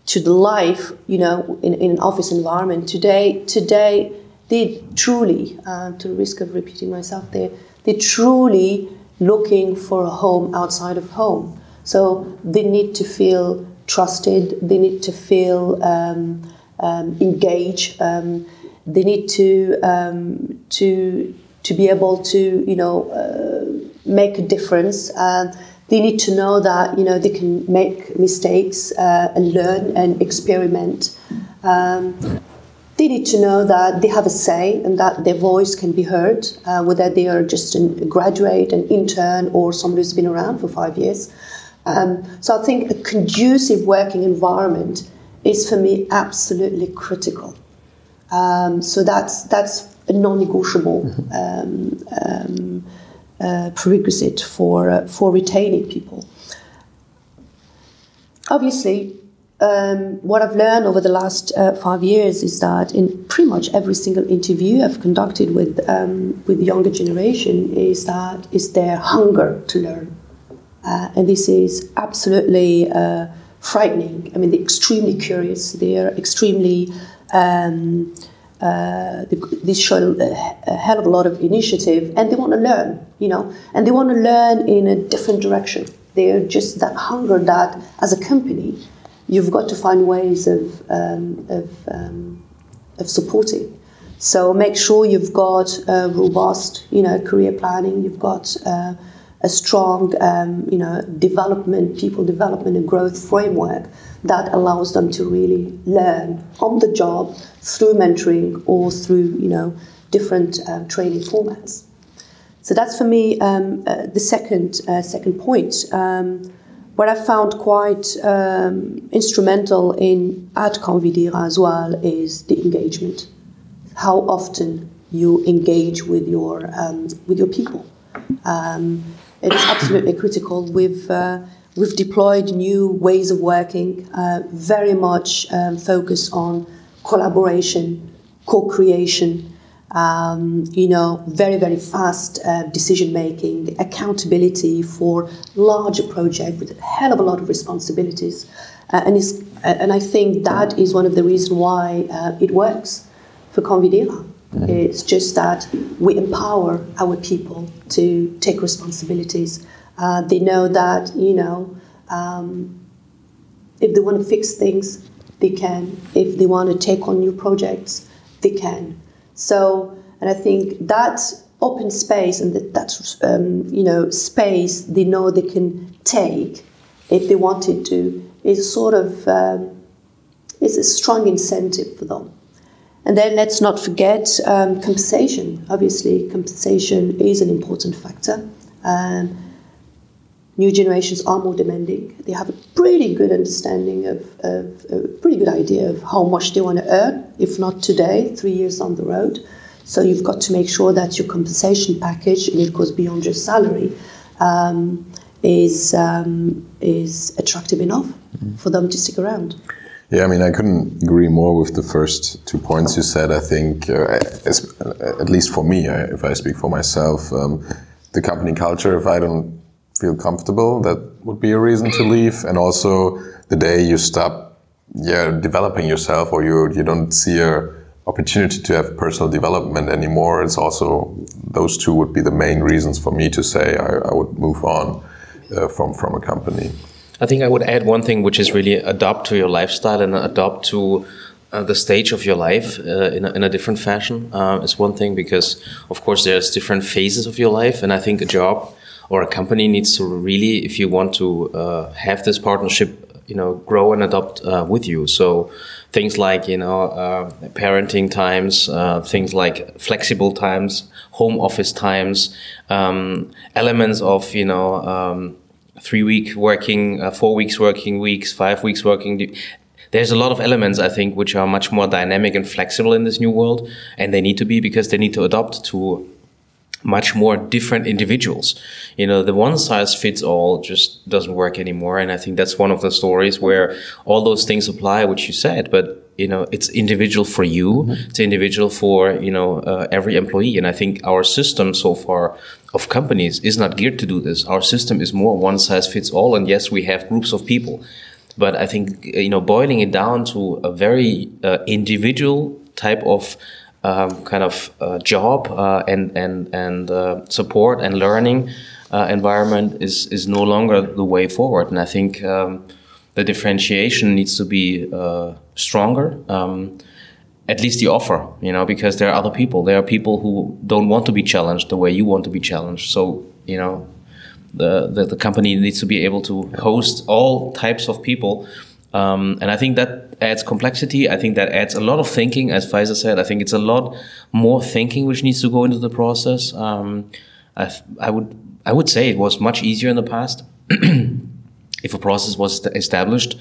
to the life, you know, in, in an office environment. Today, today, they truly, uh, to the risk of repeating myself they they truly looking for a home outside of home. So they need to feel trusted. They need to feel um, um, engaged. Um, they need to um, to to be able to you know uh, make a difference. Uh, they need to know that you know they can make mistakes uh, and learn and experiment. Um, they need to know that they have a say and that their voice can be heard, uh, whether they are just a graduate, an intern, or somebody who's been around for five years. Um, so I think a conducive working environment is for me absolutely critical. Um, so that's that's a non-negotiable mm-hmm. um, um uh, prerequisite for uh, for retaining people. Obviously, um, what I've learned over the last uh, five years is that in pretty much every single interview I've conducted with um, with the younger generation is that is their hunger to learn, uh, and this is absolutely uh, frightening. I mean, they're extremely curious. They are extremely um, uh, they show a, hell of a lot of initiative and they want to learn, you know, and they want to learn in a different direction. They're just that hunger that, as a company, you've got to find ways of, um, of, um, of supporting. So make sure you've got a robust, you know, career planning. You've got uh, a strong, um, you know, development, people development and growth framework that allows them to really learn on the job through mentoring or through you know different uh, training formats. So that's for me um, uh, the second uh, second point. Um, what I found quite um, instrumental in at Convidera as well is the engagement. How often you engage with your um, with your people. Um, it is absolutely critical. We've uh, we've deployed new ways of working, uh, very much um, focused on collaboration, co-creation, um, you know, very, very fast uh, decision making, accountability for larger projects with a hell of a lot of responsibilities. Uh, and, it's, uh, and I think that is one of the reasons why uh, it works for Convidera. Mm-hmm. It's just that we empower our people to take responsibilities. Uh, they know that, you know, um, if they want to fix things, they can. If they want to take on new projects, they can. So, and I think that open space and that, that um, you know space they know they can take if they wanted to is sort of um, is a strong incentive for them. And then let's not forget um, compensation. Obviously, compensation is an important factor. Um, new generations are more demanding. They have a pretty good understanding of, of, a pretty good idea of how much they want to earn, if not today, three years on the road. So you've got to make sure that your compensation package, and it goes beyond your salary, um, is um, is attractive enough mm-hmm. for them to stick around. Yeah, I mean, I couldn't agree more with the first two points you said. I think, uh, as, at least for me, if I speak for myself, um, the company culture. If I don't feel comfortable, that would be a reason to leave. And also the day you stop, yeah, developing yourself, or you you don't see a opportunity to have personal development anymore. It's also those two would be the main reasons for me to say I, I would move on uh, from from a company. I think I would add one thing, which is really adapt to your lifestyle and adapt to uh, the stage of your life uh, in, a, in a different fashion uh, is one thing because of course there's different phases of your life and i think a job or a company needs to really if you want to uh, have this partnership you know grow and adopt uh, with you. So things like you know uh, parenting times things like flexible times home office times um, elements of you know um, three week working four weeks working weeks five weeks working there's a lot of elements I think which are much more dynamic and flexible in this new world, and they need to be because they need to adapt to much more different individuals. You know, the one size fits all just doesn't work anymore, and I think that's one of the stories where all those things apply, which you said, but you know it's individual for you mm-hmm. it's individual for you know uh, every employee and i think our system so far of companies is not geared to do this our system is more one size fits all and yes we have groups of people but I think you know boiling it down to a very uh, individual type of um, kind of uh, job uh, and and and uh, support and learning uh, environment is is no longer the way forward. And I think um, the differentiation needs to be uh, stronger. Um, at least the offer, you know, because there are other people. There are people who don't want to be challenged the way you want to be challenged. So, you know, the, the, the company needs to be able to host all types of people. Um, and I think that adds complexity. I think that adds a lot of thinking, as Faiza said. I think it's a lot more thinking which needs to go into the process. Um, I, I would I would say it was much easier in the past. if a process was established,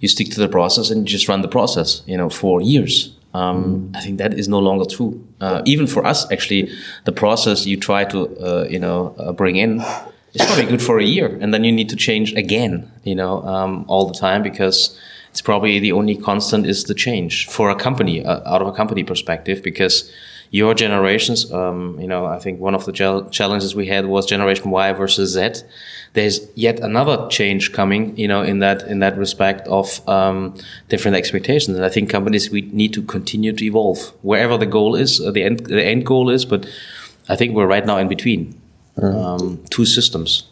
you stick to the process and just run the process. You know, for years. Um, I think that is no longer true. Uh, even for us, actually, the process you try to uh, you know uh, bring in it's probably good for a year, and then you need to change again, you know, um, all the time because it's probably the only constant is the change for a company uh, out of a company perspective because your generations, um, you know, I think one of the challenges we had was Generation Y versus Z. There's yet another change coming, you know, in that in that respect of um, different expectations, and I think companies we need to continue to evolve wherever the goal is, uh, the end the end goal is, but I think we're right now in between um, two systems.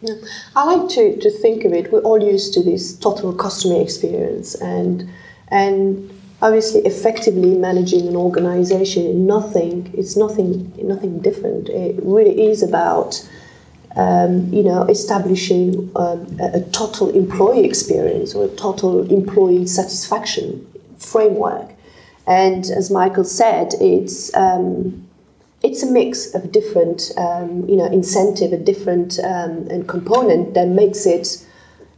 Yeah. I like to, to think of it. We're all used to this total customer experience, and and obviously effectively managing an organization. Nothing. It's nothing. Nothing different. It really is about. Um, you know, establishing um, a, a, total employee experience or a total employee satisfaction framework. And as Michael said, it's um, it's a mix of different, um, you know, incentive, a different um, and component that makes it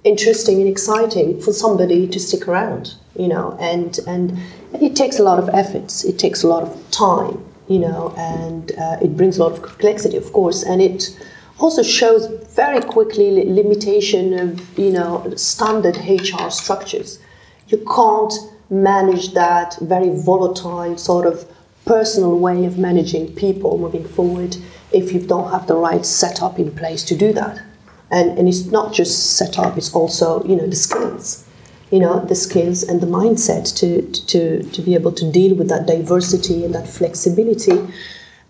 interesting and exciting for somebody to stick around, you know, and and it takes a lot of efforts, it takes a lot of time, you know, and uh, it brings a lot of complexity, of course, and it also shows very quickly limitation of you know standard HR structures. You can't manage that very volatile sort of personal way of managing people moving forward if you don't have the right setup in place to do that. And, and it's not just setup, it's also, you know, the skills, you know, the skills and the mindset to, to, to be able to deal with that diversity and that flexibility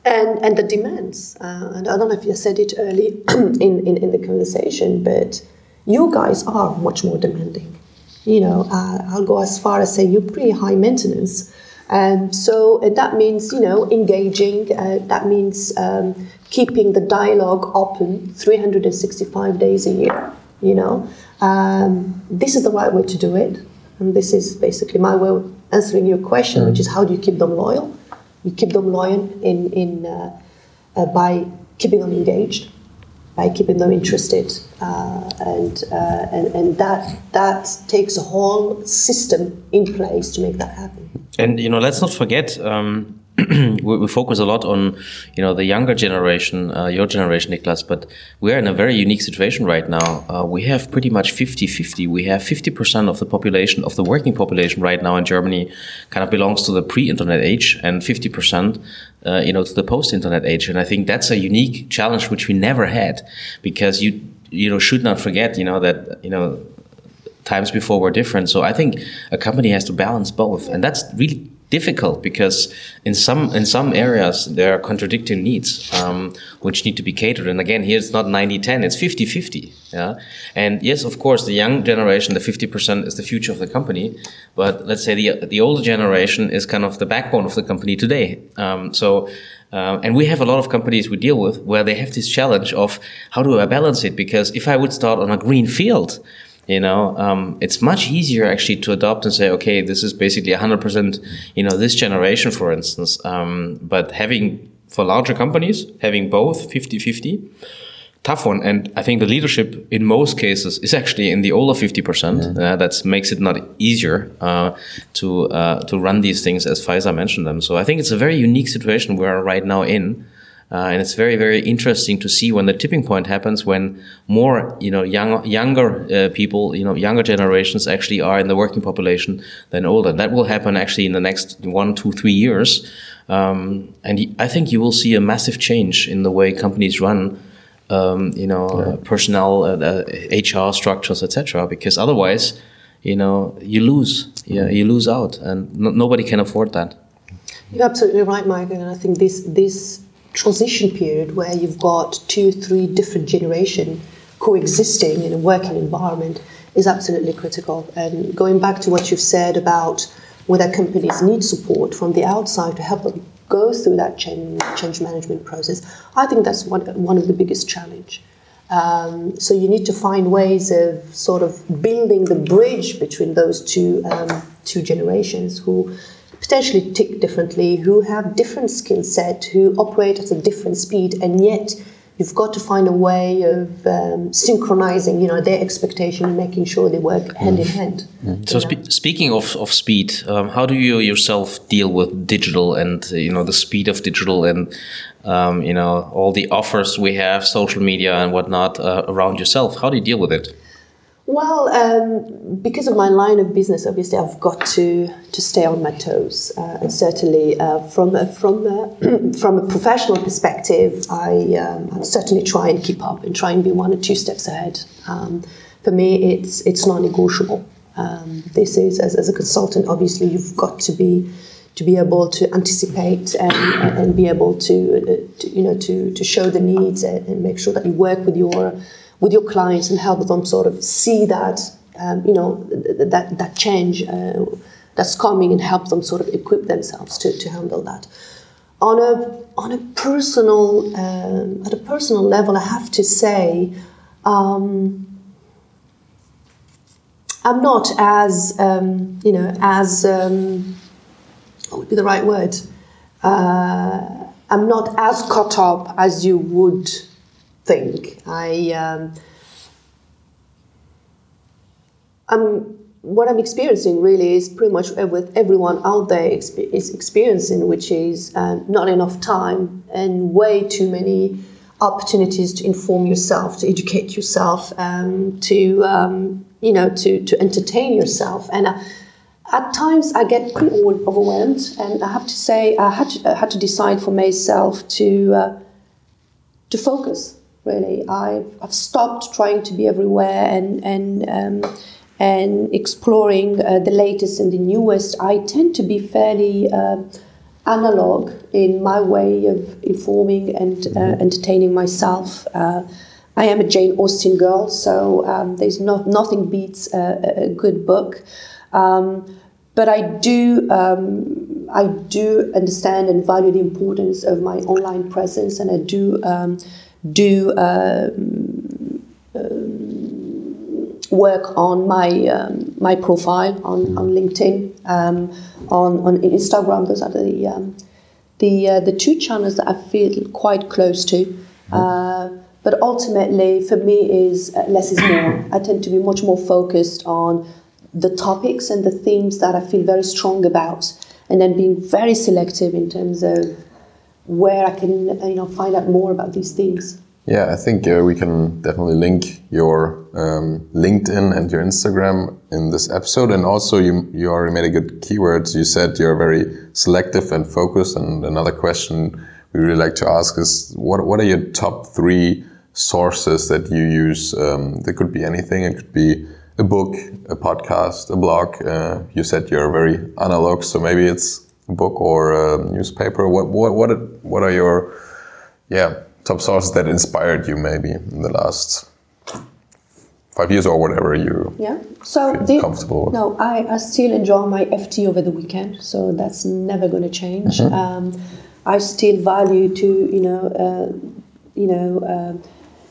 and, and the demands. Uh, and I don't know if you said it early in, in, in the conversation, but you guys are much more demanding. You know, uh, I'll go as far as say you're pretty high maintenance um, so uh, that means, you know, engaging. Uh, that means um, keeping the dialogue open 365 days a year. You know, um, this is the right way to do it, and this is basically my way of answering your question, which is how do you keep them loyal? You keep them loyal in in uh, uh, by keeping them engaged, by keeping them interested, uh, and, uh, and and that that takes a whole system in place to make that happen. And you know, let's not forget. Um, we, we, focus a lot on, you know, the younger generation, uh, your generation, Niklas, but we're in a very unique situation right now. Uh, we have pretty much 50-50. We have 50% of the population, of the working population right now in Germany kind of belongs to the pre-internet age and 50%, uh, you know, to the post-internet age. And I think that's a unique challenge which we never had because you, you know, should not forget, you know, that, you know, times before were different. So I think a company has to balance both, and that's really difficult because in some in some areas there are contradicting needs um, which need to be catered. And again here it's not 90-10 it's 50-50 yeah? And yes of course the young generation the 50% is the future of the company. But let's say the the older generation is kind of the backbone of the company today. Um, so um, and we have a lot of companies we deal with where they have this challenge of how do I balance it? Because if I would start on a green field you know um, it's much easier actually to adopt and say okay this is basically 100% you know this generation for instance. Um, but having for larger companies having both 50-50 tough one. And i think the leadership in most cases is actually in the older 50% yeah. uh, that makes it not easier uh, to uh, to run these things as Faiza mentioned them. So i think it's a very unique situation we're right now in uh, and it's very, very interesting to see when the tipping point happens when more, you know, young, younger uh, people, you know, younger generations actually are in the working population than older. That will happen actually in the next one, two, three years. Um, and I think you will see a massive change in the way companies run, um, you know, yeah. uh, personnel, HR uh, structures, etc. Because otherwise, you know, you lose. Yeah, you lose out, and no, nobody can afford that. You're absolutely right, Michael. And I think this this transition period where you've got two, three different generation coexisting in a working environment is absolutely critical. And going back to what you've said about whether companies need support from the outside to help them go through that change, change management process, I think that's one, one of the biggest challenge. Um, so you need to find ways of sort of building the bridge between those two um, two generations who potentially tick differently, who have different skill set, who operate at a different speed, and yet you've got to find a way of um, synchronizing, you know, their expectation and making sure they work hand in hand. Mm. So, spe speaking of, of speed, um, how do you yourself deal with digital and you know the speed of digital and um, you know all the offers we have, social media and whatnot uh, around yourself? How do you deal with it? Well, um, because of my line of business, obviously, I've got to to stay on my toes, uh, and certainly uh, from a, from a, from a professional perspective, I, um, certainly try and keep up and try and be one or two steps ahead. Um, for me, it's it's non-negotiable. Um, this is as, as a consultant, obviously, you've got to be to be able to anticipate and, and be able to, uh, to you know to, to show the needs and, and make sure that you work with your with your clients and help them sort of see that um, you know that that change uh, that's coming and help them sort of equip themselves to, to handle that. On a on a personal um, at a personal level I have to say um, I'm not as um, you know as um, what would be the right word? Uh, I'm not as caught up as you would think. I um, I'm what I'm experiencing really is pretty much with everyone out there is experiencing, which is uh, not enough time and way too many opportunities to inform yourself, to educate yourself, um, to um, you know, to to entertain yourself. And uh, at times, I get pretty overwhelmed, and I have to say, I had to, I had to decide for myself to uh, to focus really. I've, I've stopped trying to be everywhere and, and, um, and exploring uh, the latest and the newest. I tend to be fairly uh, analog in my way of informing and uh, mm-hmm. entertaining myself. Uh, I am a Jane Austen girl, so um, there's not, nothing beats a, a good book. Um, but I do um, I do understand and value the importance of my online presence, and I do um, do um, um, work on my um, my profile on, on LinkedIn, um, on on Instagram. Those are the um, the uh, the two channels that I feel quite close to. Mm-hmm. Uh, but ultimately, for me, is uh, less is more. I tend to be much more focused on the topics and the themes that I feel very strong about and then being very selective in terms of where I can you know find out more about these things. Yeah, I think uh, we can definitely link your um, LinkedIn and your Instagram in this episode. And also, you you already made a good keywords. You said you're very selective and focused. And another question we really like to ask is, what what are your top three sources that you use? Um, there could be anything. It could be a book, a podcast, a blog. Uh, you said you're very analog, so maybe it's book or a newspaper. What what what what are your yeah top sources that inspired you maybe in the last five years or whatever you yeah so feel the, comfortable with? no I, I still enjoy my ft over the weekend so that's never going to change Mm-hmm. um, i still value to you know uh, you know uh,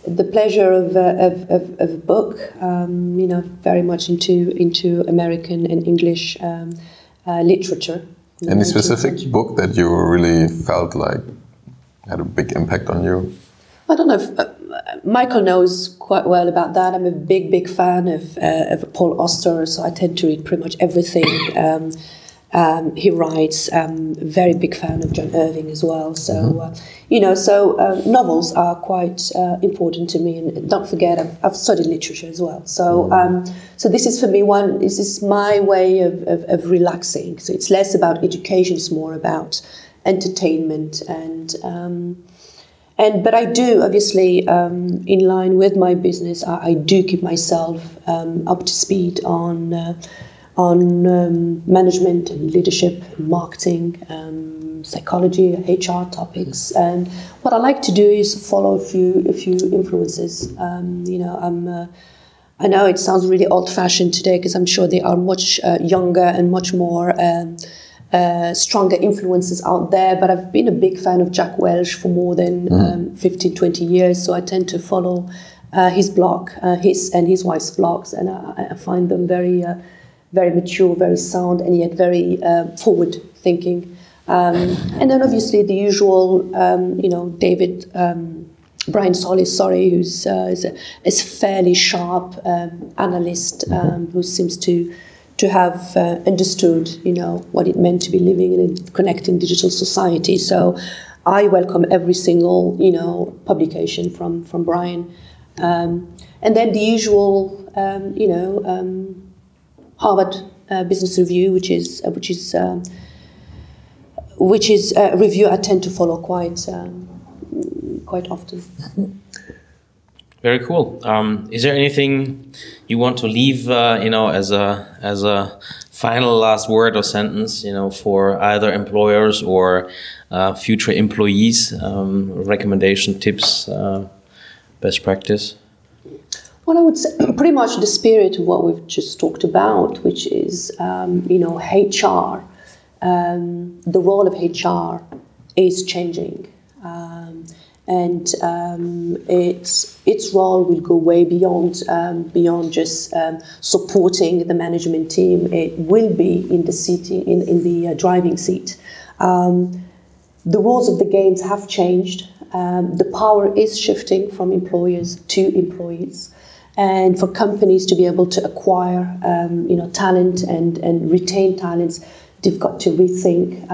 the pleasure of, uh, of, of, of a book um, you know very much into into american and english um, uh, literature Any specific book that you really felt like had a big impact on you? I don't know if uh, Michael knows quite well about that. I'm a big, big fan of, uh, of Paul Auster, so I tend to read pretty much everything um, um, he writes. A very big fan of John Irving as well. So, uh, you know, so uh, novels are quite uh, important to me. And don't forget, I've, I've studied literature as well. So, um, so this is for me one. This is my way of, of, of relaxing. So it's less about education; it's more about entertainment and. Um, and but I do obviously um, in line with my business. I, I do keep myself um, up to speed on uh, on um, management and leadership, and marketing, um, psychology, HR topics. And what I like to do is follow a few a few influences. Um, you know, I'm. Uh, I know it sounds really old-fashioned today because I'm sure they are much uh, younger and much more um, uh, stronger influences out there. But I've been a big fan of Jack Welch for more than um, 15, 20 years, so I tend to follow uh, his blog, uh, his and his wife's blogs, and I, I find them very, uh, very mature, very sound, and yet very uh, forward-thinking. Um, and then obviously the usual, um, you know, David. Um, Brian Solis, sorry, who's uh, is a, is a fairly sharp um, analyst um, who seems to to have uh, understood, you know, what it meant to be living in a connecting digital society. So, I welcome every single, you know, publication from from Brian, um, and then the usual, um, you know, um, Harvard uh, Business Review, which is uh, which is um, which is a review I tend to follow quite um, quite often. Very cool. Um, is there anything you want to leave, uh, you know, as a as a final last word or sentence, you know, for either employers or uh, future employees? Um, recommendation, tips, uh, best practice. Well, I would say pretty much the spirit of what we've just talked about, which is, um, you know, HR. Um, the role of HR is changing. Um, and um, its its role will go way beyond um, beyond just um, supporting the management team. It will be in the seating in, in the uh, driving seat. Um, the rules of the games have changed. Um, the power is shifting from employers to employees, and for companies to be able to acquire um, you know talent and and retain talents, they've got to rethink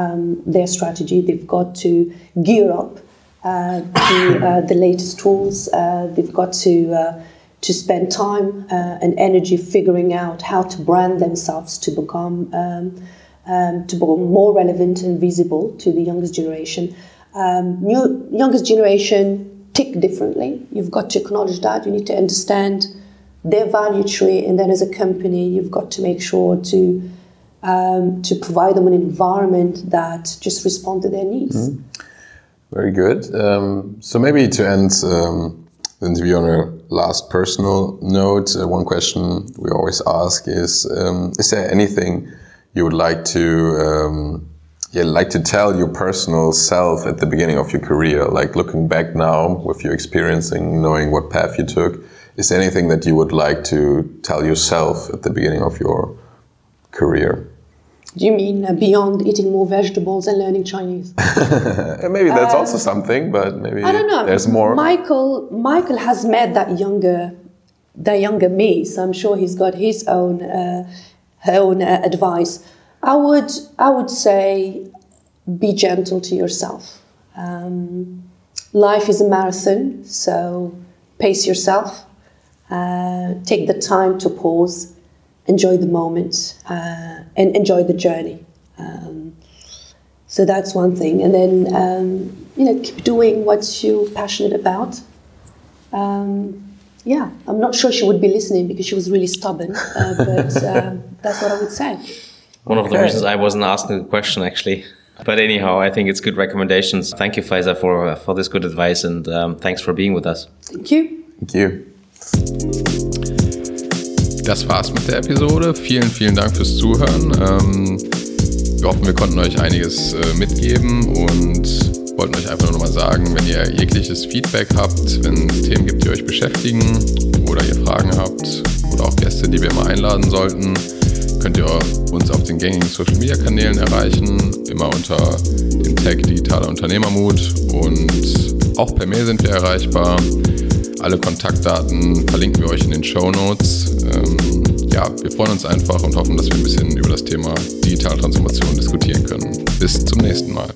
their strategy. They've got to gear up uh, to uh, the latest tools. Uh, they've got to uh, to spend time uh, and energy figuring out how to brand themselves to become um, um, to become more relevant and visible to the youngest generation. Um, new youngest generation tick differently. You've got to acknowledge that. You need to understand their value tree, and then as a company, you've got to make sure to um, to provide them an environment that just responds to their needs. Mm-hmm. Very good. Um, so maybe to end um, the interview on a last personal note, uh, one question we always ask is: um, Is there anything you would like to, um, yeah, like to tell your personal self at the beginning of your career? Like looking back now, with your experiencing, knowing what path you took, is there anything that you would like to tell yourself at the beginning of your career? Do you mean uh, beyond eating more vegetables and learning Chinese? Maybe that's also something, but maybe I don't know. there's more. Michael Michael has met that younger that younger me, so I'm sure he's got his own uh, own uh, advice. I would I would say be gentle to yourself. Um, life is a marathon, so pace yourself. Uh, take the time to pause, enjoy the moment, uh, and enjoy the journey. Um, so that's one thing, and then um, you know keep doing what you're passionate about. Um, yeah, I'm not sure she would be listening because she was really stubborn, uh, but uh, that's what I would say. One of the reasons I wasn't asking the question actually. But anyhow, I think it's good recommendations. Thank you, Faiza, for for this good advice, and um, thanks for being with us. Thank you. Thank you. Das war's mit der Episode. Vielen, vielen Dank fürs Zuhören. Ähm, wir hoffen, wir konnten euch einiges äh, mitgeben und wollten euch einfach nur nochmal sagen, wenn ihr jegliches Feedback habt, wenn es Themen gibt, die euch beschäftigen oder ihr Fragen habt oder auch Gäste, die wir mal einladen sollten, könnt ihr uns auf den gängigen Social Media Kanälen erreichen, immer unter dem Tag Digitaler Unternehmermut und auch per Mail sind wir erreichbar. Alle Kontaktdaten verlinken wir euch in den Show Notes. Ähm, ja, wir freuen uns einfach und hoffen, dass wir ein bisschen über das Thema digitale Transformation diskutieren können. Bis zum nächsten Mal.